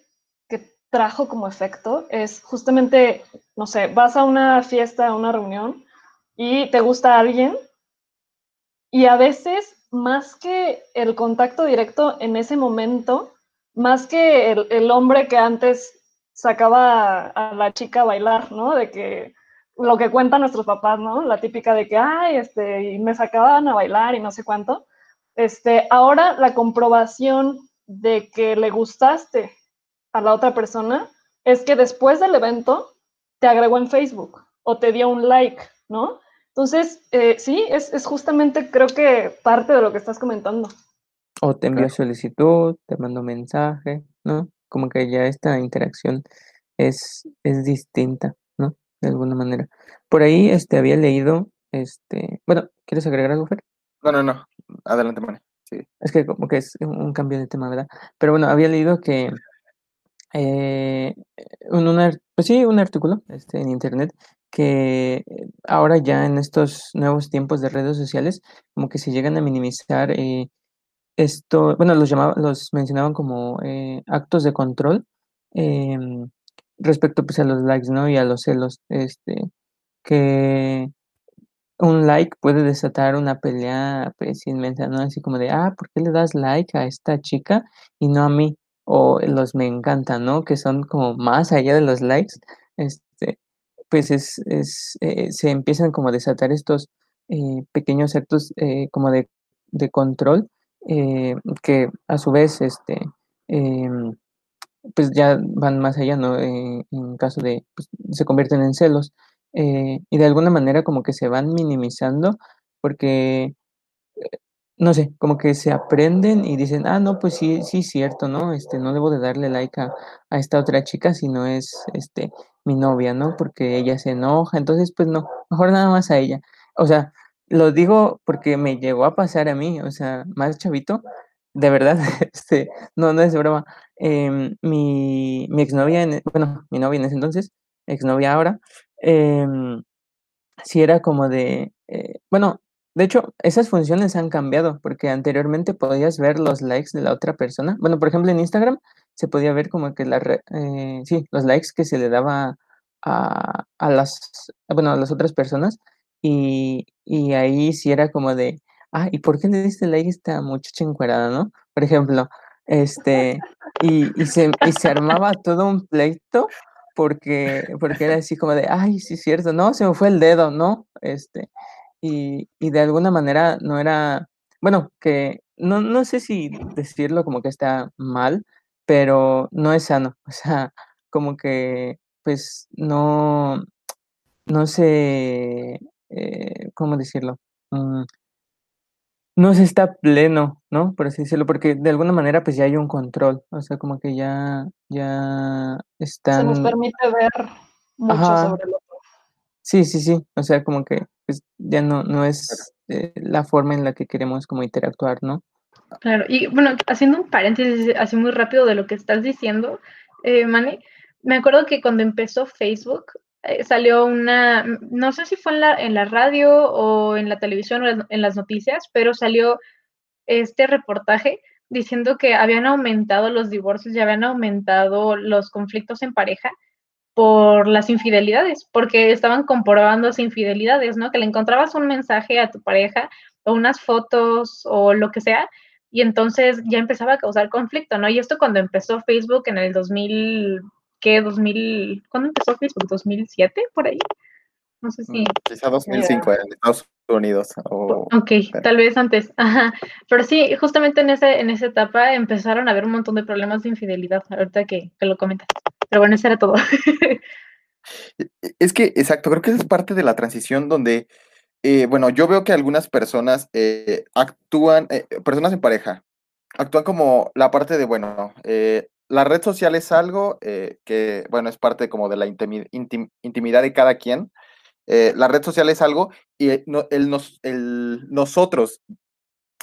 que trajo como efecto es justamente, no sé, vas a una fiesta, a una reunión y te gusta alguien y a veces, más que el contacto directo en ese momento, más que el, hombre que antes sacaba a, la chica a bailar, ¿no? De que lo que cuentan nuestros papás, ¿no? La típica de que, ay, este, y me sacaban a bailar y no sé cuánto. Este, ahora la comprobación de que le gustaste a la otra persona es que después del evento te agregó en Facebook o te dio un like, ¿no? Entonces, eh, sí, es, es, justamente creo que parte de lo que estás comentando. O te envió solicitud, te mandó mensaje, ¿no? Como que ya esta interacción es, es distinta, ¿no? De alguna manera. Por ahí este, había leído, este, bueno, ¿quieres agregar algo, Fer? No, no, no. Adelante, Mane. Es que como que es un cambio de tema, ¿verdad? Pero bueno, había leído que eh, un, pues sí, un artículo este, en internet que ahora ya en estos nuevos tiempos de redes sociales, como que se llegan a minimizar eh, esto, bueno, los, llamaban, los mencionaban como eh, actos de control em, respecto pues, a los likes, ¿no? Y a los celos, este, que un like puede desatar una pelea pues inmensa, ¿no? Así como de, ah, ¿por qué le das like a esta chica y no a mí? O los me encantan, ¿no? Que son como más allá de los likes, este, pues es, es eh, se empiezan como a desatar estos eh, pequeños actos eh, como de, de control que a su vez este, em, pues ya van más allá, ¿no? en caso de, pues, se convierten en celos y de alguna manera como que se van minimizando porque no sé, como que se aprenden y dicen, ah, no, pues sí, sí, cierto, ¿no? Este, no debo de darle like a, a, esta otra chica si no es, este, mi novia, ¿no? Porque ella se enoja, entonces, pues no, mejor nada más a ella. O sea, lo digo porque me llegó a pasar a mí, o sea, más chavito, de verdad, este, no, no es broma. Em, mi, mi exnovia, en, bueno, mi novia en ese entonces, exnovia ahora, eh, sí era como de, eh, bueno, de hecho, esas funciones han cambiado porque anteriormente podías ver los likes de la otra persona. Bueno, por ejemplo, en Instagram se podía ver como que la, eh, sí, los likes que se le daba a, a, las, bueno, a las otras personas y, y, ahí sí era como de, ah, ¿y por qué le diste like a esta muchacha encuerada, no? Por ejemplo, este, y, y, se, y se armaba todo un pleito porque, porque era así como de, ay, sí es cierto, no, se me fue el dedo, ¿no? Este, y, y de alguna manera no era, bueno, que no, no sé si decirlo como que está mal, pero no es sano, o sea, como que pues no, no sé, eh, ¿cómo decirlo? Mm, no se está pleno, ¿no? Por así decirlo, porque de alguna manera pues ya hay un control, o sea, como que ya, ya están... Se nos permite ver mucho sobre lo Sí, sí, sí, o sea, como que pues, ya no, no es eh, la forma en la que queremos como interactuar, ¿no? Claro, y bueno, haciendo un paréntesis así muy rápido de lo que estás diciendo, eh, Mane, me acuerdo que cuando empezó Facebook, eh, salió una, no sé si fue en la, en la radio o en la televisión o en las noticias, pero salió este reportaje diciendo que habían aumentado los divorcios y habían aumentado los conflictos en pareja por las infidelidades, porque estaban comprobando las infidelidades, ¿no? Que le encontrabas un mensaje a tu pareja o unas fotos o lo que sea, y entonces ya empezaba a causar conflicto, ¿no? Y esto cuando empezó Facebook en el 2000, ¿qué? 2000, ¿cuándo empezó Facebook? ¿2007 por ahí? No sé si... Mm, quizá 2005 en Estados Unidos. ok, tal vez antes. Ajá. Pero sí, justamente en, ese, en esa etapa empezaron a haber un montón de problemas de infidelidad, ahorita que, que lo comentas. Pero bueno, eso era todo. E, e, es que, exacto, creo que esa es parte de la transición donde, eh, bueno, yo veo que algunas personas eh, actúan, eh, personas en pareja, actúan como la parte de, bueno, la red social es algo que, bueno, es parte como de la intimidad de cada quien. la red social es algo y el, nos, el nosotros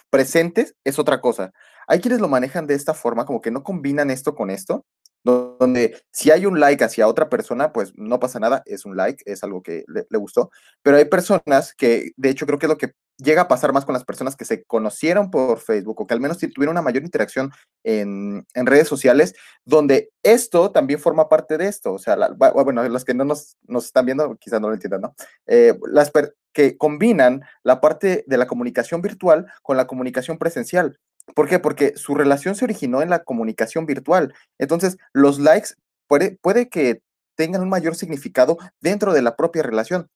presentes es otra cosa. Hay quienes lo manejan de esta forma, como que no combinan esto con esto, donde si hay un like hacia otra persona, pues no pasa nada, es un like, es algo que le, gustó, pero hay personas que, de hecho, creo que es lo que llega a pasar más con las personas que se conocieron por Facebook o que al menos tuvieron una mayor interacción en, redes sociales, donde esto también forma parte de esto. O sea, bueno, los que no nos, están viendo quizás no lo entiendan, ¿no? Eh, las que combinan la parte de la comunicación virtual con la comunicación presencial. ¿Por qué? Porque su relación se originó en la comunicación virtual. Entonces, los likes puede, puede que tengan un mayor significado dentro de la propia relación.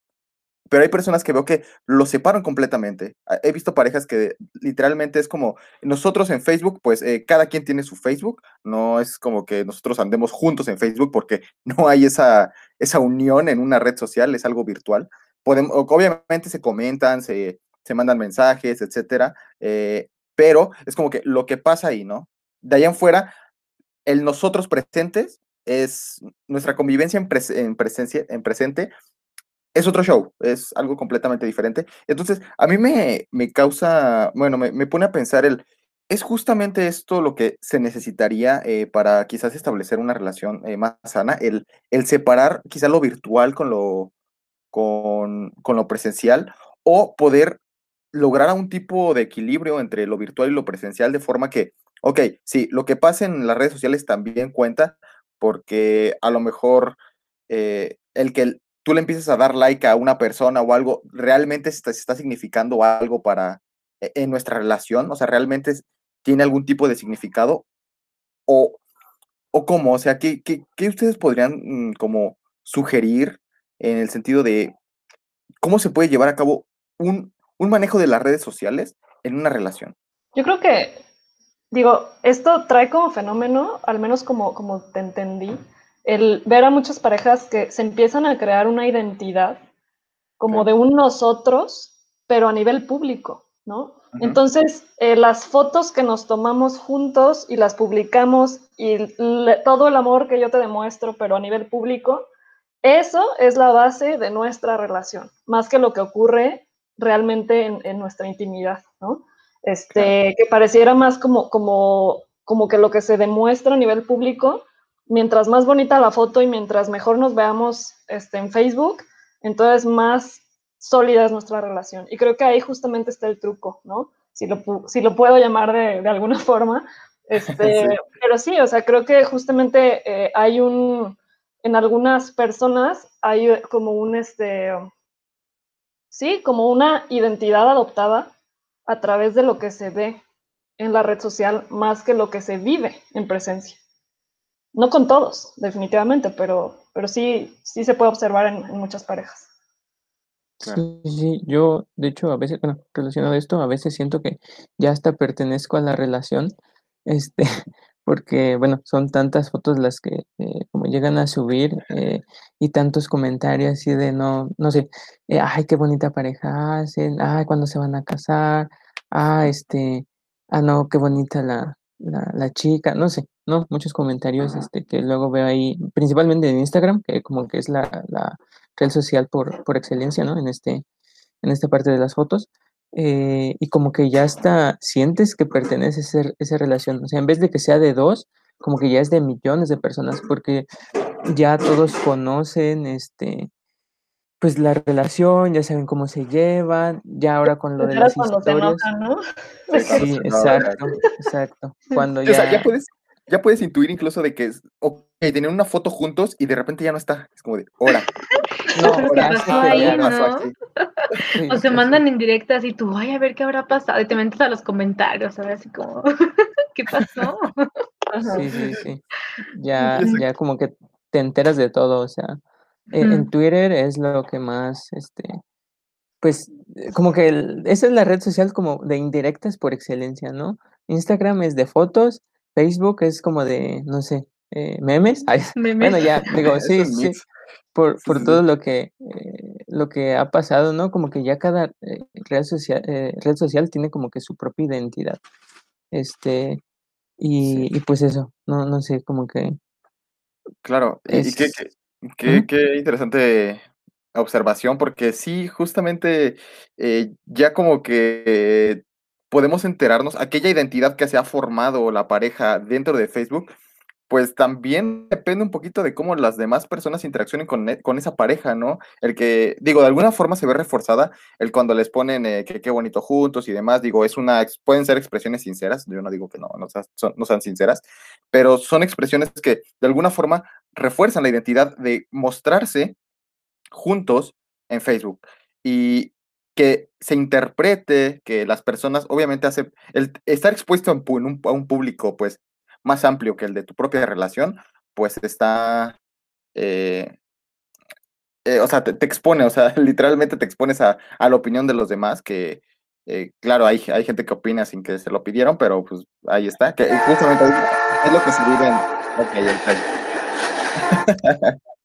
Pero hay personas que veo que lo separan completamente. Ah, he visto parejas que literalmente es como nosotros en Facebook, pues eh, cada quien tiene su Facebook. No es como que nosotros andemos juntos en Facebook porque no hay esa, esa unión en una red social, es algo virtual. Obviamente se comentan, se, se mandan mensajes, etcétera. Eh, pero es como que lo que pasa ahí, ¿no? De allá en fuera, el nosotros presentes es nuestra convivencia en, presencia, en presente es otro show, es algo completamente diferente. Entonces, a mí me, me causa, bueno, me, me, pone a pensar el, ¿es justamente esto lo que se necesitaría eh, para quizás establecer una relación eh, más sana? El, el separar quizás lo virtual con lo, con, con lo presencial o poder lograr un tipo de equilibrio entre lo virtual y lo presencial de forma que, ok, sí, lo que pasa en las redes sociales también cuenta porque a lo mejor eh, el que tú le empieces a dar like a una persona o algo, realmente está, está significando algo para e, en nuestra relación, o sea, realmente tiene algún tipo de significado o, o cómo, o sea, ¿qué, qué, qué ustedes podrían mm, como sugerir en el sentido de cómo se puede llevar a cabo un, un manejo de las redes sociales en una relación? Yo creo que, digo, esto trae como fenómeno, al menos como, como te entendí, el ver a muchas parejas que se empiezan a crear una identidad como de un nosotros, pero a nivel público, ¿no? Entonces, eh, las fotos que nos tomamos juntos y las publicamos y todo el amor que yo te demuestro, pero a nivel público, eso es la base de nuestra relación, más que lo que ocurre realmente en, nuestra intimidad, ¿no? Este, que pareciera más como, como, como que lo que se demuestra a nivel público, mientras más bonita la foto y mientras mejor nos veamos este, en Facebook, entonces más sólida es nuestra relación. Y creo que ahí justamente está el truco, ¿no? Si lo, si lo puedo llamar de, de alguna forma. Este, Pero sí, o sea, creo que justamente eh, hay un, en algunas personas hay como un, este, sí, como una identidad adoptada a través de lo que se ve en la red social más que lo que se vive en presencia. No con todos, definitivamente, pero, pero sí, sí se puede observar en, muchas parejas. Sí, sí, yo de hecho a veces, bueno, relacionado a esto, a veces siento que ya hasta pertenezco a la relación, este, porque, bueno, son tantas fotos las que eh, como llegan a subir eh, y tantos comentarios así de no, no sé, eh, ay, qué bonita pareja hacen, ay, cuándo se van a casar, ah, este, ah, no, qué bonita la, la, chica, no sé, ¿no? Muchos comentarios este, que luego veo ahí, principalmente en Instagram, que como que es la, la red social por, por excelencia, ¿no? En, este, en esta parte de las fotos. Eh, y como que ya está, sientes que pertenece a esa relación. O sea, en vez de que sea de dos, como que ya es de millones de personas, porque ya todos conocen, este, pues la relación, ya saben cómo se llevan, ya ahora con lo de las historias. ¿no? Sí, exacto, exacto. Cuando ya... O sea, ya puedes, ya puedes intuir incluso de que es, ok, tienen una foto juntos y de repente ya no está. Es como de, hora. No, ahí, ¿no? o se mandan indirectas y tú, ay, a ver qué habrá pasado. Y te metes a los comentarios, ¿sabes? Así como, ¿qué pasó? Sí, sí, sí. Ya, ya como que te enteras de todo, o sea, e, en Twitter es lo que más, este, pues, como que esa es la red social como de indirectas por excelencia, ¿no? Instagram es de fotos, Facebook es como de, no sé, eh, memes. Bueno, ya, digo, sí, sí, por, por todo lo que, eh, lo que ha pasado, ¿no? Como que ya cada eh, red, social, red social tiene como que su propia identidad. Este, y, y pues eso, no, no sé, como que... Claro, y qué, qué, qué, interesante observación, porque sí, justamente ya como que podemos enterarnos, aquella identidad que se ha formado la pareja dentro de Facebook, pues también depende un poquito de cómo las demás personas interaccionen con, e, con esa pareja, ¿no? El que, digo, de alguna forma se ve reforzada el cuando les ponen eh, que qué bonito juntos y demás, digo, es una, pueden ser expresiones sinceras, yo no digo que no, no, son, no sean sinceras, pero son expresiones que de alguna forma refuerzan la identidad de mostrarse juntos en Facebook. Y que se interprete, que las personas, obviamente, hace, el estar expuesto a un, público, pues, más amplio que el de tu propia relación, pues está, eh, eh, o sea, te, expone, o sea, literalmente te expones a, la opinión de los demás, que, eh, claro, hay, hay gente que opina sin que se lo pidieron, pero pues ahí está, que justamente es lo que se vive en... Ok,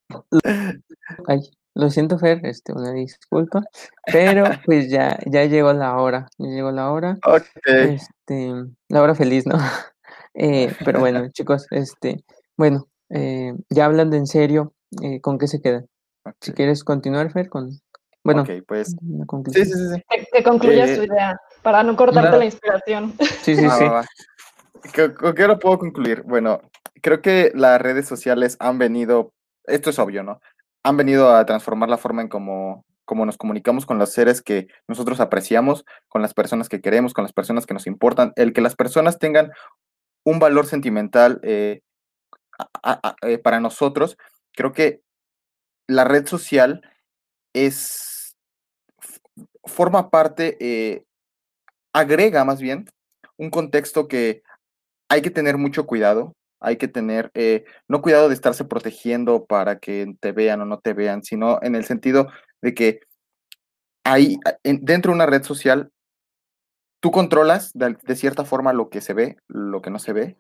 lo siento, Fer, este, una disculpa, pero pues ya, ya llegó la hora, ya llegó la hora. Este, la hora feliz, ¿no? Eh, pero bueno, chicos, este, bueno, eh, ya hablando en serio, eh, ¿con qué se queda? Si quieres continuar, Fer, con, bueno, pues, sí, sí, sí. Que, concluyas tu idea, para no cortarte la inspiración. Sí, sí, sí. ¿Con qué lo puedo concluir? Bueno, creo que las redes sociales han venido, esto es obvio, ¿no? han venido a transformar la forma en cómo, nos comunicamos con los seres que nosotros apreciamos, con las personas que queremos, con las personas que nos importan. El que las personas tengan un valor sentimental eh, eh, para nosotros, creo que la red social es forma parte, eh, agrega más bien un contexto que hay que tener mucho cuidado, hay que tener no cuidado de estarse protegiendo para que te vean o no te vean, sino en el sentido de que ahí, dentro de una red social, tú controlas de, cierta forma lo que se ve, lo que no se ve,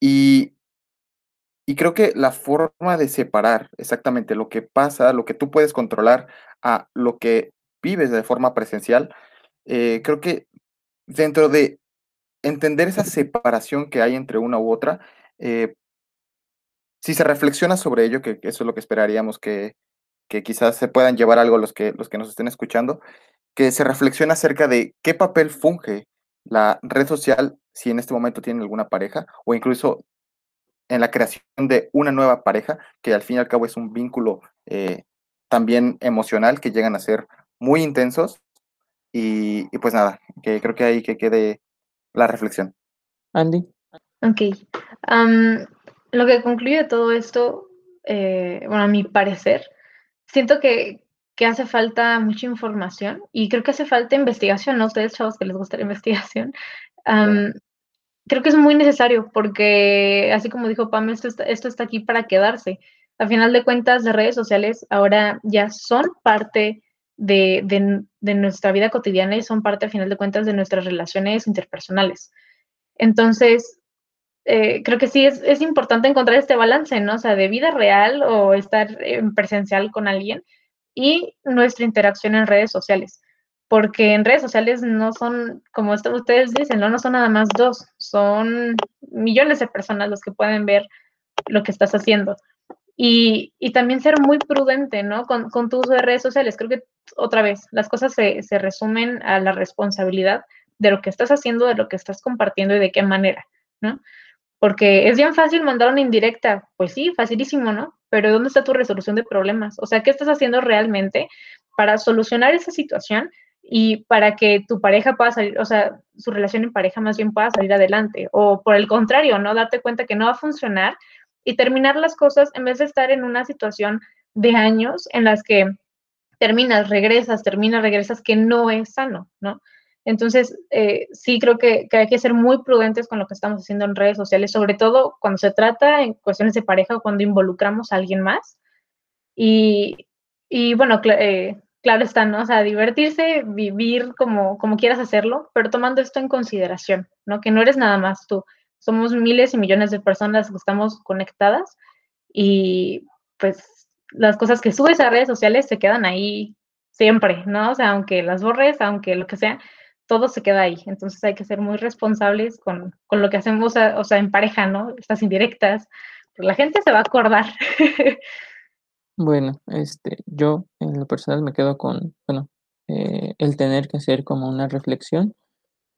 y, y creo que la forma de separar exactamente lo que pasa, lo que tú puedes controlar a lo que vives de forma presencial, eh, creo que dentro de entender esa separación que hay entre una u otra, eh, si se reflexiona sobre ello, que, eso es lo que esperaríamos que, quizás se puedan llevar algo los que, los que nos estén escuchando, que se reflexiona acerca de qué papel funge la red social si en este momento tiene alguna pareja o incluso en la creación de una nueva pareja, que al fin y al cabo es un vínculo eh, también emocional que llegan a ser muy intensos. Y, y, pues nada, que creo que ahí que quede la reflexión. Andy. Ok. lo que concluye todo esto, eh, bueno, a mi parecer, siento que, hace falta mucha información y creo que hace falta investigación, ¿no? Ustedes, chavos, que les gusta la investigación. Creo que es muy necesario porque, así como dijo Pam, esto está, esto está aquí para quedarse. A final de cuentas, las redes sociales ahora ya son parte de, de, nuestra vida cotidiana y son parte, a final de cuentas, de nuestras relaciones interpersonales. Entonces, eh, creo que sí es, importante encontrar este balance, ¿no? O sea, de vida real o estar en presencial con alguien y nuestra interacción en redes sociales. Porque en redes sociales no son, como ustedes dicen, ¿no? no son nada más dos, son millones de personas los que pueden ver lo que estás haciendo. Y, también ser muy prudente, ¿no? Con, con, tu uso de redes sociales. Creo que, otra vez, las cosas se, se resumen a la responsabilidad de lo que estás haciendo, de lo que estás compartiendo y de qué manera, ¿no? Porque es bien fácil mandar una indirecta, pues sí, facilísimo, ¿no? Pero ¿dónde está tu resolución de problemas? O sea, ¿qué estás haciendo realmente para solucionar esa situación y para que tu pareja pueda salir, o sea, su relación en pareja más bien pueda salir adelante? O por el contrario, ¿no? Date cuenta que no va a funcionar y terminar las cosas en vez de estar en una situación de años en las que terminas, regresas, terminas, regresas, que no es sano, ¿no? Entonces, eh, sí creo que, hay que ser muy prudentes con lo que estamos haciendo en redes sociales, sobre todo cuando se trata en cuestiones de pareja o cuando involucramos a alguien más. Y, bueno, eh, claro está, ¿no? O sea, divertirse, vivir como, como quieras hacerlo, pero tomando esto en consideración, ¿no? Que no eres nada más tú. Somos miles y millones de personas que estamos conectadas y pues las cosas que subes a redes sociales se quedan ahí siempre, ¿no? O sea, aunque las borres, aunque lo que sea, todo se queda ahí. Entonces hay que ser muy responsables con, lo que hacemos, o sea, en pareja, ¿no? Estas indirectas. Pues la gente se va a acordar. bueno, este, yo en lo personal me quedo con, bueno, eh, el tener que hacer como una reflexión,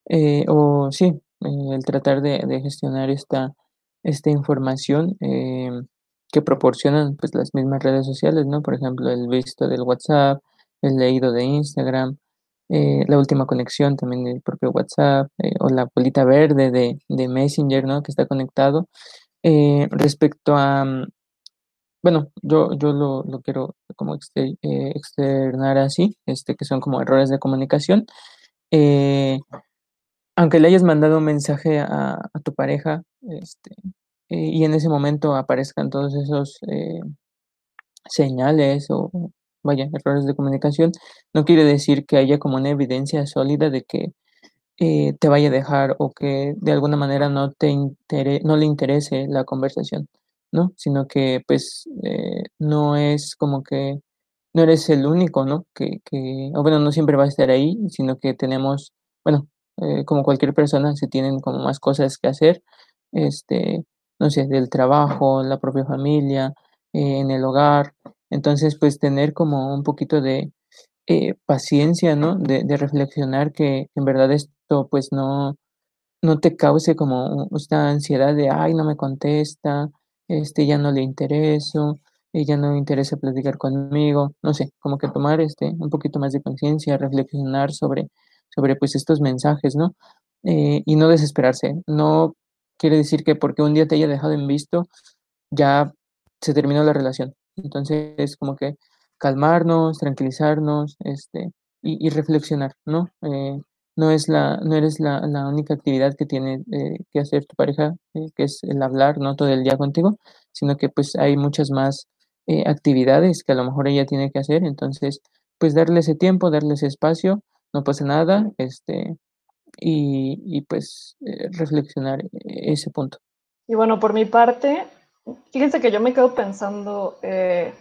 eh, o sí, eh, el tratar de, gestionar esta, esta información que proporcionan pues las mismas redes sociales, ¿no? Por ejemplo, el visto del WhatsApp, el leído de Instagram, eh, la última conexión también del propio WhatsApp eh, o la bolita verde de, de, Messenger, ¿no? Que está conectado. Eh, respecto a, mm, bueno, yo, yo lo, lo quiero como externar así, este, que son como errores de comunicación. aunque le hayas mandado un mensaje a, a tu pareja, este, y en ese momento aparezcan todos esos señales o vaya, errores de comunicación, no quiere decir que haya como una evidencia sólida de que eh, te vaya a dejar o que de alguna manera no, te no le interese la conversación, ¿no? Sino que pues eh, no es como que no eres el único, ¿no? Que, que, o bueno, no siempre va a estar ahí, sino que tenemos, bueno, eh, como cualquier persona, se tienen como más cosas que hacer, este, no sé, del trabajo, la propia familia, en el hogar, entonces, pues tener como un poquito de eh, paciencia, ¿no? De, reflexionar que en verdad esto pues no, no te cause como esta ansiedad de, ay, no me contesta, este, ya no le intereso, ella no le interesa platicar conmigo, no sé, como que tomar este, un poquito más de conciencia, reflexionar sobre, sobre pues estos mensajes, ¿no? Eh, y no desesperarse, no quiere decir que porque un día te haya dejado en visto, ya se terminó la relación. Entonces, como que calmarnos, tranquilizarnos, este, y, reflexionar, ¿no? Eh, no es la, no eres la, única actividad que tiene eh, que hacer tu pareja, eh, que es el hablar, no todo el día contigo, sino que pues hay muchas más actividades que a lo mejor ella tiene que hacer, entonces, pues darle ese tiempo, darle ese espacio, no pasa nada, este, y, y pues reflexionar ese punto. Y bueno, por mi parte, fíjense que yo me quedo pensando eh,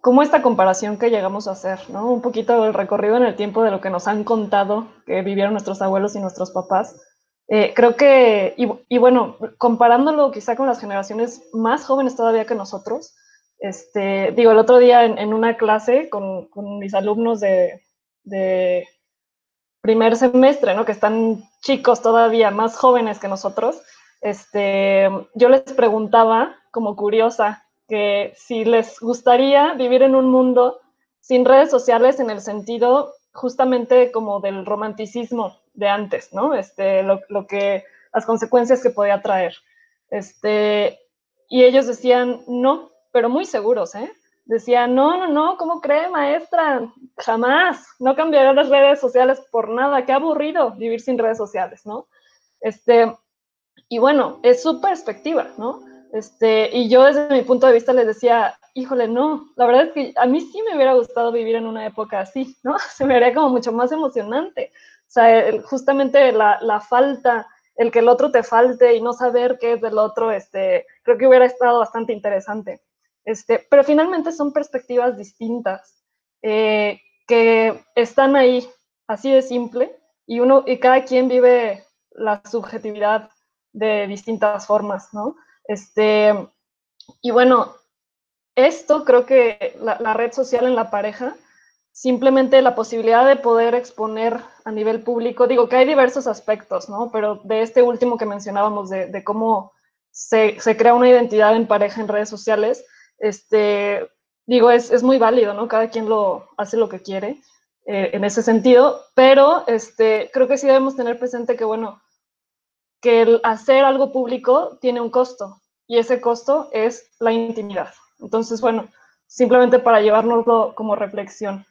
cómo esta comparación que llegamos a hacer, ¿no? Un poquito el recorrido en el tiempo de lo que nos han contado que vivieron nuestros abuelos y nuestros papás. Eh, creo que, y, bueno, comparándolo quizá con las generaciones más jóvenes todavía que nosotros, este, digo, el otro día en, una clase con, con mis alumnos de, de, primer semestre, ¿no? Que están chicos todavía, más jóvenes que nosotros, este, yo les preguntaba, como curiosa, que si les gustaría vivir en un mundo sin redes sociales en el sentido justamente como del romanticismo de antes, ¿no? Este, lo, que, las consecuencias que podía traer. Este, y ellos decían, no, pero muy seguros, ¿eh? Decían, no, no, no, ¿cómo cree, maestra? Jamás, no cambiaré las redes sociales por nada, qué aburrido vivir sin redes sociales, ¿no? Este, y bueno, es su perspectiva, ¿no? Este, y yo desde mi punto de vista les decía, híjole, no, la verdad es que a mí sí me hubiera gustado vivir en una época así, ¿no? Se me haría como mucho más emocionante. O sea, justamente la, la, falta, el que el otro te falte y no saber qué es del otro, este, creo que hubiera estado bastante interesante. Este, pero finalmente son perspectivas distintas eh, que están ahí, así de simple, y uno y cada quien vive la subjetividad de distintas formas, ¿no? Este, y bueno, esto creo que la, red social en la pareja, simplemente la posibilidad de poder exponer a nivel público, digo que hay diversos aspectos, ¿no? Pero de este último que mencionábamos, de, cómo se, crea una identidad en pareja en redes sociales, Este, digo, es, es muy válido, ¿no? Cada quien lo hace lo que quiere eh, en ese sentido, pero este, creo que sí debemos tener presente que, bueno, que el hacer algo público tiene un costo y ese costo es la intimidad. Entonces, bueno, simplemente para llevárnoslo como reflexión.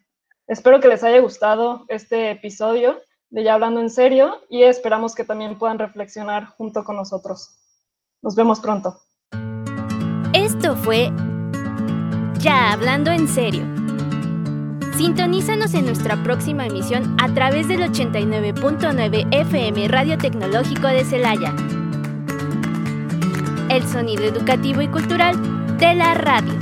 Espero que les haya gustado este episodio de Ya Hablando en Serio y esperamos que también puedan reflexionar junto con nosotros. Nos vemos pronto. Esto fue Ya Hablando en Serio. Sintonízanos en nuestra próxima emisión a través del 89.9 FM Radio Tecnológico de Celaya. El sonido educativo y cultural de la radio.